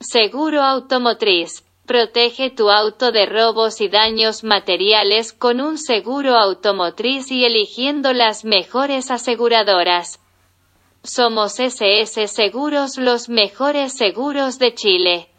Seguro automotriz. Protege tu auto de robos y daños materiales con un seguro automotriz y eligiendo las mejores aseguradoras. Somos SS Seguros los mejores seguros de Chile.